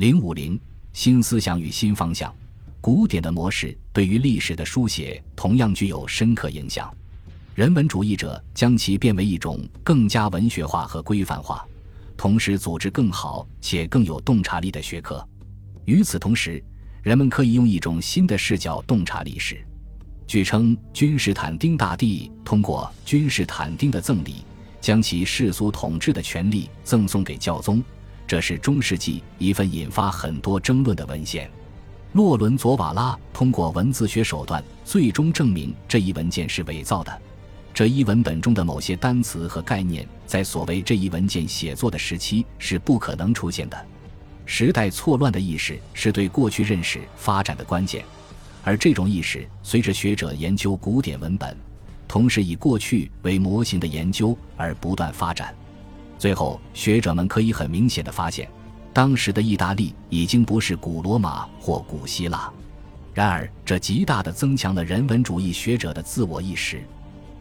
零五零新思想与新方向，古典的模式对于历史的书写同样具有深刻影响。人文主义者将其变为一种更加文学化和规范化，同时组织更好且更有洞察力的学科。与此同时，人们可以用一种新的视角洞察历史。据称，君士坦丁大帝通过君士坦丁的赠礼，将其世俗统治的权利赠送给教宗。这是中世纪一份引发很多争论的文献。洛伦佐瓦拉通过文字学手段，最终证明这一文件是伪造的。这一文本中的某些单词和概念，在所谓这一文件写作的时期是不可能出现的。时代错乱的意识是对过去认识发展的关键，而这种意识随着学者研究古典文本，同时以过去为模型的研究而不断发展。最后，学者们可以很明显的发现，当时的意大利已经不是古罗马或古希腊。然而，这极大的增强了人文主义学者的自我意识。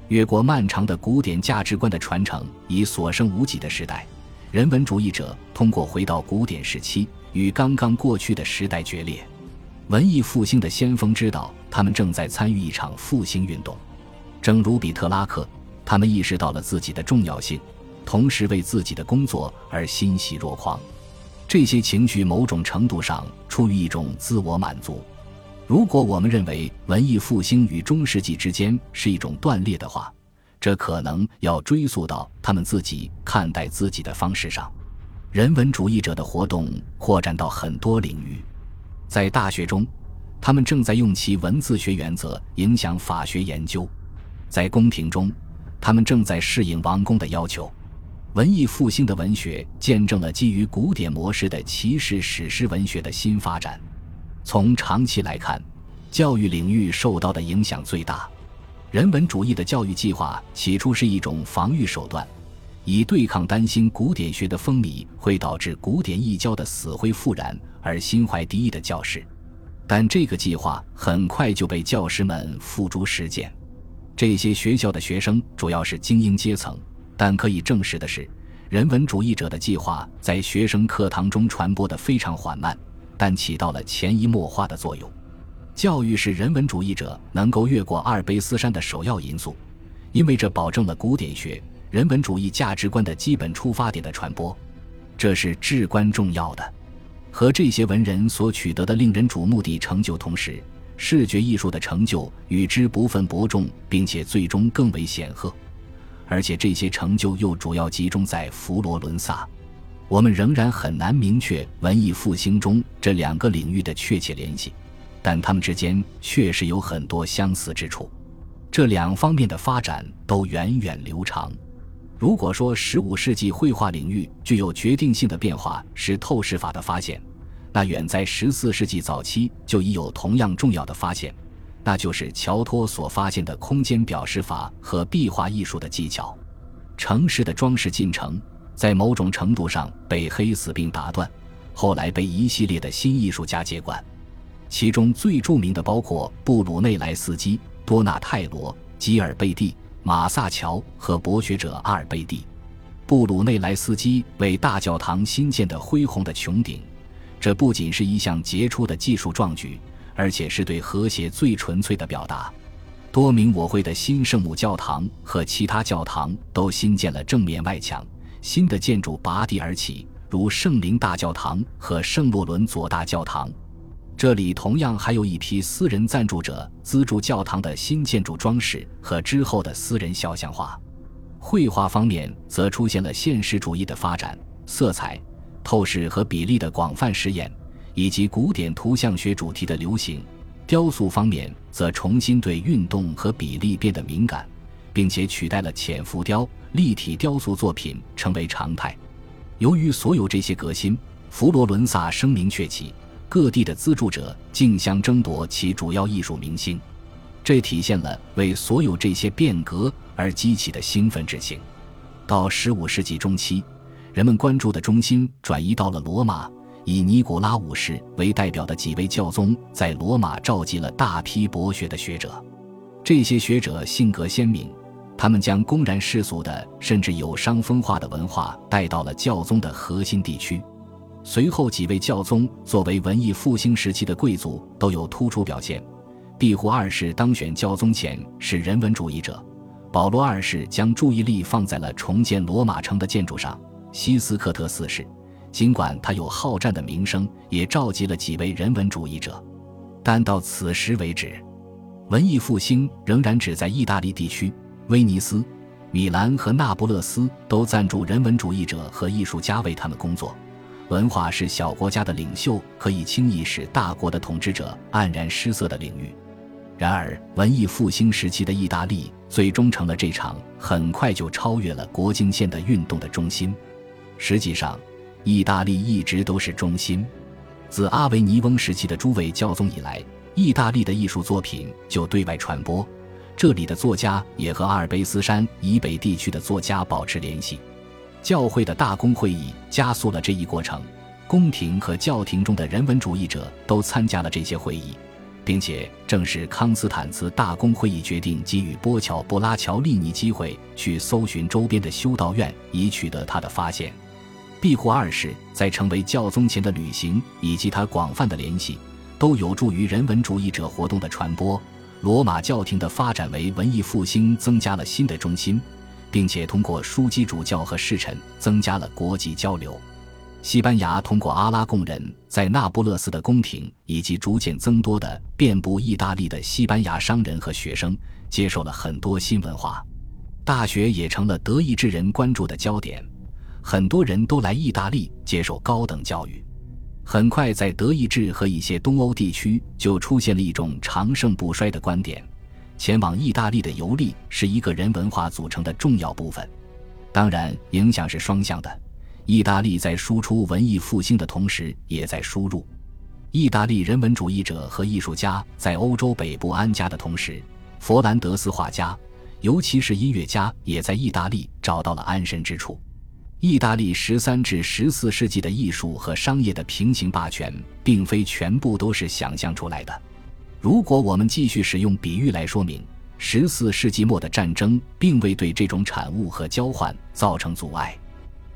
越过漫长的古典价值观的传承已所剩无几的时代，人文主义者通过回到古典时期，与刚刚过去的时代决裂。文艺复兴的先锋知道，他们正在参与一场复兴运动。正如比特拉克，他们意识到了自己的重要性。同时为自己的工作而欣喜若狂，这些情绪某种程度上出于一种自我满足。如果我们认为文艺复兴与中世纪之间是一种断裂的话，这可能要追溯到他们自己看待自己的方式上。人文主义者的活动扩展到很多领域，在大学中，他们正在用其文字学原则影响法学研究；在宫廷中，他们正在适应王宫的要求。文艺复兴的文学见证了基于古典模式的骑士史诗文学的新发展。从长期来看，教育领域受到的影响最大。人文主义的教育计划起初是一种防御手段，以对抗担心古典学的风靡会导致古典异教的死灰复燃而心怀敌意的教师。但这个计划很快就被教师们付诸实践。这些学校的学生主要是精英阶层。但可以证实的是，人文主义者的计划在学生课堂中传播的非常缓慢，但起到了潜移默化的作用。教育是人文主义者能够越过阿尔卑斯山的首要因素，因为这保证了古典学、人文主义价值观的基本出发点的传播，这是至关重要的。和这些文人所取得的令人瞩目的成就同时，视觉艺术的成就与之不分伯仲，并且最终更为显赫。而且这些成就又主要集中在佛罗伦萨，我们仍然很难明确文艺复兴中这两个领域的确切联系，但它们之间确实有很多相似之处。这两方面的发展都源远流长。如果说15世纪绘画领域具有决定性的变化是透视法的发现，那远在14世纪早期就已有同样重要的发现。那就是乔托所发现的空间表示法和壁画艺术的技巧。城市的装饰进程在某种程度上被黑死病打断，后来被一系列的新艺术家接管，其中最著名的包括布鲁内莱斯基、多纳泰罗、吉尔贝蒂、马萨乔和博学者阿尔贝蒂。布鲁内莱斯基为大教堂新建的恢宏的穹顶，这不仅是一项杰出的技术壮举。而且是对和谐最纯粹的表达。多名我会的新圣母教堂和其他教堂都新建了正面外墙，新的建筑拔地而起，如圣灵大教堂和圣洛伦佐大教堂。这里同样还有一批私人赞助者资助教堂的新建筑装饰和之后的私人肖像画。绘画方面则出现了现实主义的发展，色彩、透视和比例的广泛实验。以及古典图像学主题的流行，雕塑方面则重新对运动和比例变得敏感，并且取代了浅浮雕，立体雕塑作品成为常态。由于所有这些革新，佛罗伦萨声名鹊起，各地的资助者竞相争夺其主要艺术明星，这体现了为所有这些变革而激起的兴奋之情。到十五世纪中期，人们关注的中心转移到了罗马。以尼古拉五世为代表的几位教宗在罗马召集了大批博学的学者，这些学者性格鲜明，他们将公然世俗的甚至有伤风化的文化带到了教宗的核心地区。随后几位教宗作为文艺复兴时期的贵族都有突出表现。庇护二世当选教宗前是人文主义者，保罗二世将注意力放在了重建罗马城的建筑上。西斯克特四世，尽管他有好战的名声，也召集了几位人文主义者，但到此时为止，文艺复兴仍然只在意大利地区，威尼斯。米兰和那不勒斯都赞助人文主义者和艺术家为他们工作。文化是小国家的领袖可以轻易使大国的统治者黯然失色的领域。然而，文艺复兴时期的意大利最终成了这场很快就超越了国境线的运动的中心。实际上，意大利一直都是中心。自阿维尼翁时期的诸位教宗以来，意大利的艺术作品就对外传播。这里的作家也和阿尔卑斯山以北地区的作家保持联系，教会的大公会议加速了这一过程。宫廷和教廷中的人文主义者都参加了这些会议，并且正是康斯坦茨大公会议决定给予波乔布拉乔利尼机会去搜寻周边的修道院，以取得他的发现。庇护二世在成为教宗前的旅行以及他广泛的联系，都有助于人文主义者活动的传播。罗马教廷的发展为文艺复兴增加了新的中心，并且通过枢机主教和侍臣增加了国际交流。西班牙通过阿拉贡人在那不勒斯的宫廷，以及逐渐增多的遍布意大利的西班牙商人和学生，接受了很多新文化。大学也成了德意志人关注的焦点，很多人都来意大利接受高等教育。很快，在德意志和一些东欧地区就出现了一种长盛不衰的观点：前往意大利的游历是一个人文化组成的重要部分。当然，影响是双向的。意大利在输出文艺复兴的同时，也在输入。意大利人文主义者和艺术家在欧洲北部安家的同时，佛兰德斯画家，尤其是音乐家，也在意大利找到了安身之处。意大利十三至十四世纪的艺术和商业的平行霸权，并非全部都是想象出来的。如果我们继续使用比喻来说明，十四世纪末的战争并未对这种产物和交换造成阻碍，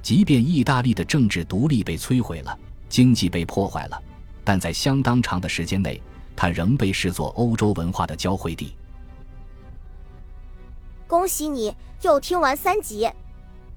即便意大利的政治独立被摧毁了，经济被破坏了，但在相当长的时间内，它仍被视作欧洲文化的交汇地。恭喜你又听完三集。